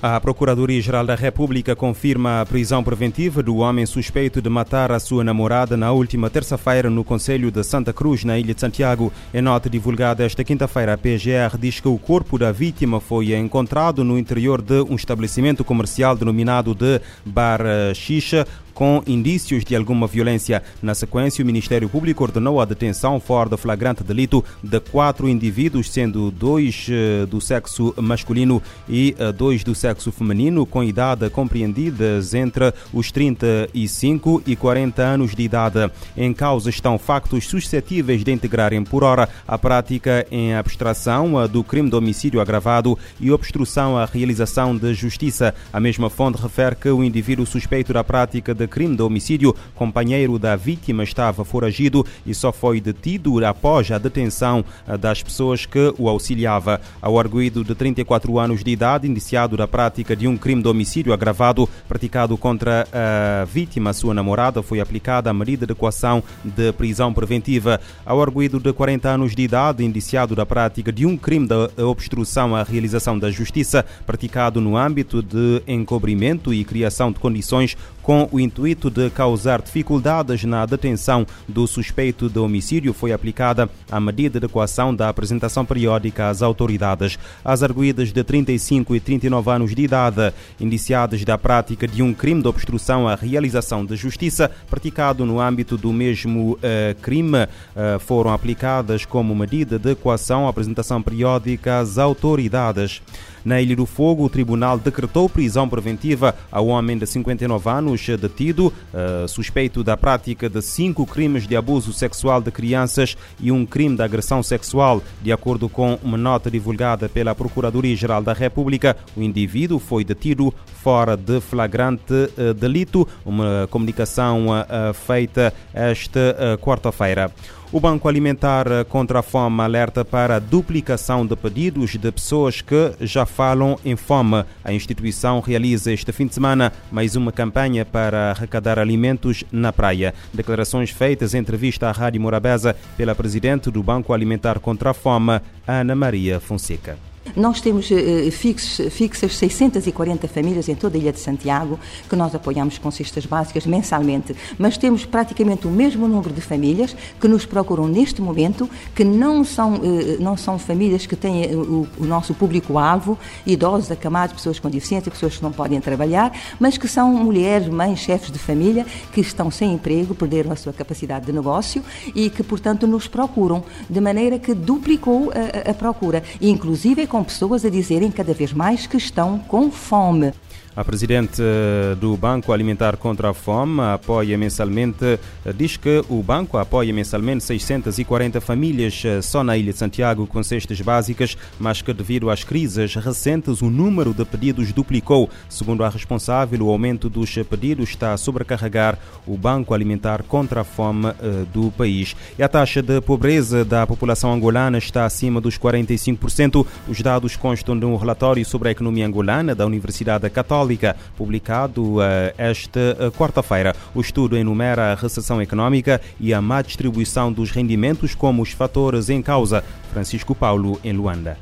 A Procuradoria-Geral da República confirma a prisão preventiva do homem suspeito de matar a sua namorada na última terça-feira no Conselho de Santa Cruz, na Ilha de Santiago. Em nota divulgada esta quinta-feira, a PGR diz que o corpo da vítima foi encontrado no interior de um estabelecimento comercial denominado de Bar Xixa, com indícios de alguma violência. Na sequência, o Ministério Público ordenou a detenção fora de flagrante delito de quatro indivíduos, sendo dois do sexo masculino e dois do sexo feminino, com idade compreendidas entre os 35 e 40 anos de idade. Em causa estão factos suscetíveis de integrarem por hora a prática em abstração do crime de homicídio agravado e obstrução à realização de justiça. A mesma fonte refere que o indivíduo suspeito da prática de crime de homicídio, companheiro da vítima estava foragido e só foi detido após a detenção das pessoas que o auxiliava. Ao arguído de 34 anos de idade, indiciado da prática de um crime de homicídio agravado praticado contra a vítima, sua namorada, foi aplicada a medida de equação de prisão preventiva. Ao arguído de 40 anos de idade, indiciado da prática de um crime de obstrução à realização da justiça, praticado no âmbito de encobrimento e criação de condições com o intuito de causar dificuldades na detenção do suspeito de homicídio, foi aplicada a medida de equação da apresentação periódica às autoridades. As arguídas de 35 e 39 anos de idade, indiciadas da prática de um crime de obstrução à realização de justiça, praticado no âmbito do mesmo uh, crime, uh, foram aplicadas como medida de equação à apresentação periódica às autoridades. Na Ilha do Fogo, o tribunal decretou prisão preventiva ao homem de 59 anos detido, uh, suspeito da prática de cinco crimes de abuso sexual de crianças e um crime de agressão sexual. De acordo com uma nota divulgada pela Procuradoria-Geral da República, o indivíduo foi detido fora de flagrante uh, delito, uma comunicação uh, feita esta quarta-feira. O Banco Alimentar contra a Fome alerta para a duplicação de pedidos de pessoas que já falam em fome. A instituição realiza este fim de semana mais uma campanha para arrecadar alimentos na praia. Declarações feitas em entrevista à Rádio Morabeza pela presidente do Banco Alimentar contra a Fome, Ana Maria Fonseca. Nós temos uh, fixos, fixas 640 famílias em toda a Ilha de Santiago que nós apoiamos com cestas básicas mensalmente, mas temos praticamente o mesmo número de famílias que nos procuram neste momento, que não são, uh, não são famílias que têm o, o nosso público-alvo, idosos, acamados, pessoas com deficiência, pessoas que não podem trabalhar, mas que são mulheres, mães, chefes de família que estão sem emprego, perderam a sua capacidade de negócio e que, portanto, nos procuram, de maneira que duplicou a, a procura, inclusive com com pessoas a dizerem cada vez mais que estão com fome. A presidente do Banco Alimentar contra a Fome apoia mensalmente, diz que o banco apoia mensalmente 640 famílias só na Ilha de Santiago com cestas básicas, mas que devido às crises recentes o número de pedidos duplicou. Segundo a responsável, o aumento dos pedidos está a sobrecarregar o Banco Alimentar contra a Fome do país. E a taxa de pobreza da população angolana está acima dos 45%. Os dados constam de um relatório sobre a economia angolana da Universidade Católica publicado uh, esta uh, quarta-feira. O estudo enumera a recessão económica e a má distribuição dos rendimentos como os fatores em causa. Francisco Paulo, em Luanda.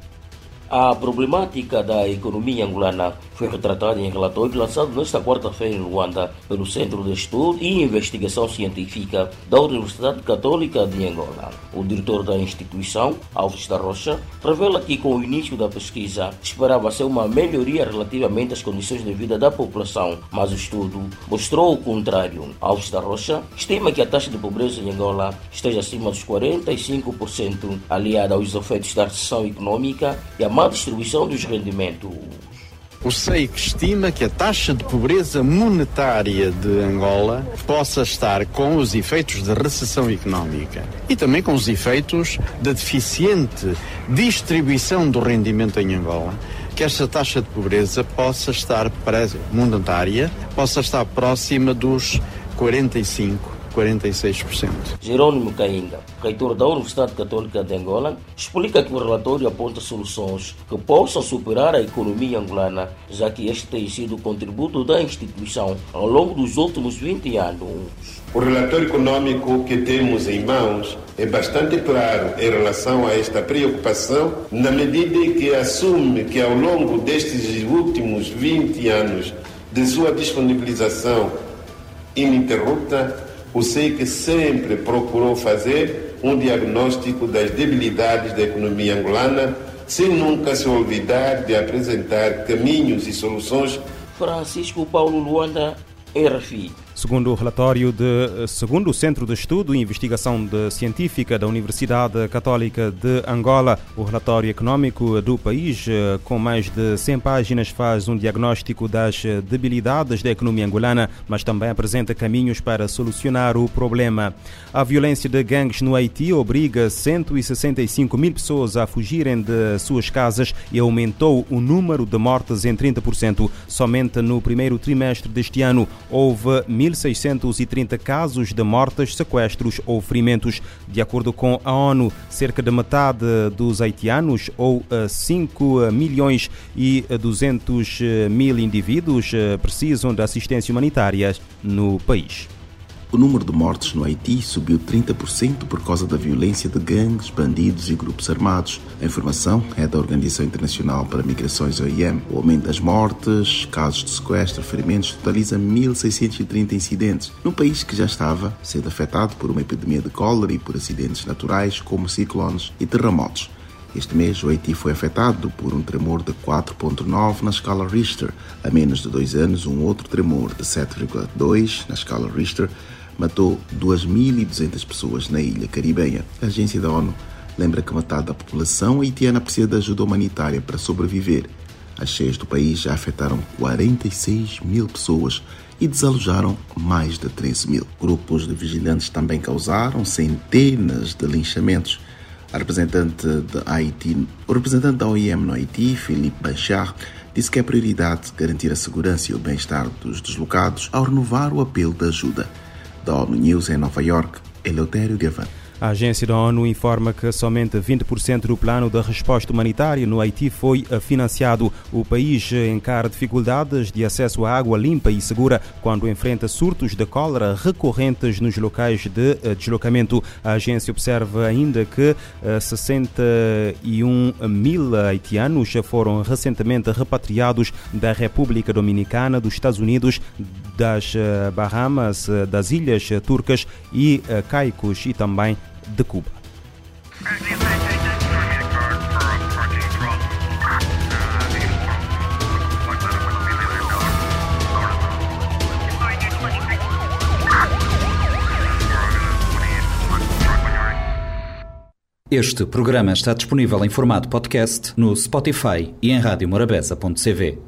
A problemática da economia angolana foi retratada em relatório lançado nesta quarta-feira em Luanda pelo Centro de Estudo e Investigação Científica da Universidade Católica de Angola. O diretor da instituição, Alves da Rocha, revela que com o início da pesquisa esperava-se uma melhoria relativamente às condições de vida da população, mas o estudo mostrou o contrário. Alves da Rocha estima que a taxa de pobreza em Angola esteja acima dos 45%, aliada aos efeitos da recessão econômica e à má distribuição dos rendimentos. O SEIC estima que a taxa de pobreza monetária de Angola possa estar com os efeitos de recessão económica e também com os efeitos da deficiente distribuição do rendimento em Angola que esta taxa de pobreza possa estar monetária, possa estar próxima dos 45 46%. Jerônimo Cainga, reitor da Universidade Católica de Angola, explica que o relatório aponta soluções que possam superar a economia angolana, já que este tem sido o contributo da instituição ao longo dos últimos 20 anos. O relatório econômico que temos em mãos é bastante claro em relação a esta preocupação, na medida em que assume que ao longo destes últimos 20 anos de sua disponibilização ininterrupta, o SEIC sempre procurou fazer um diagnóstico das debilidades da economia angolana, sem nunca se olvidar de apresentar caminhos e soluções. Francisco Paulo Luanda, RFI. Segundo o relatório de, segundo o Centro de Estudo e Investigação de Científica da Universidade Católica de Angola, o relatório econômico do país, eh, com mais de 100 páginas, faz um diagnóstico das debilidades da economia angolana, mas também apresenta caminhos para solucionar o problema. A violência de gangues no Haiti obriga 165 mil pessoas a fugirem de suas casas e aumentou o número de mortes em 30%. Somente no primeiro trimestre deste ano houve 1.630 casos de mortes, sequestros ou ferimentos. De acordo com a ONU, cerca de metade dos haitianos, ou 5 eh, milhões e 200 mil indivíduos, eh, precisam de assistência humanitária no país. O número de mortes no Haiti subiu 30% por causa da violência de gangues, bandidos e grupos armados. A informação é da Organização Internacional para Migrações OIM. O aumento das mortes, casos de sequestro, ferimentos totaliza 1.630 incidentes, num país que já estava sendo afetado por uma epidemia de cólera e por acidentes naturais como ciclones e terremotos. Este mês, o Haiti foi afetado por um tremor de 4.9 na escala Richter. Há menos de dois anos, um outro tremor de 7.2 na escala Richter matou 2.200 pessoas na ilha caribenha. A agência da ONU lembra que metade da população haitiana precisa de ajuda humanitária para sobreviver. As cheias do país já afetaram 46 mil pessoas e desalojaram mais de 13 mil. Grupos de vigilantes também causaram centenas de linchamentos. A representante da Haiti, o representante da OIM no Haiti, Philippe Bachar, disse que é prioridade garantir a segurança e o bem-estar dos deslocados ao renovar o apelo de ajuda da ONU News em Nova York, Eleutério Gavan. A agência da ONU informa que somente 20% do plano de resposta humanitária no Haiti foi financiado. O país encara dificuldades de acesso à água limpa e segura quando enfrenta surtos de cólera recorrentes nos locais de eh, deslocamento. A agência observa ainda que 61 eh, mil haitianos foram recentemente repatriados da República Dominicana, dos Estados Unidos, das eh, Bahamas, das Ilhas Turcas e Caicos e também de Cuba. Este programa está disponível em formato podcast no Spotify e em radiomorabeza.cv.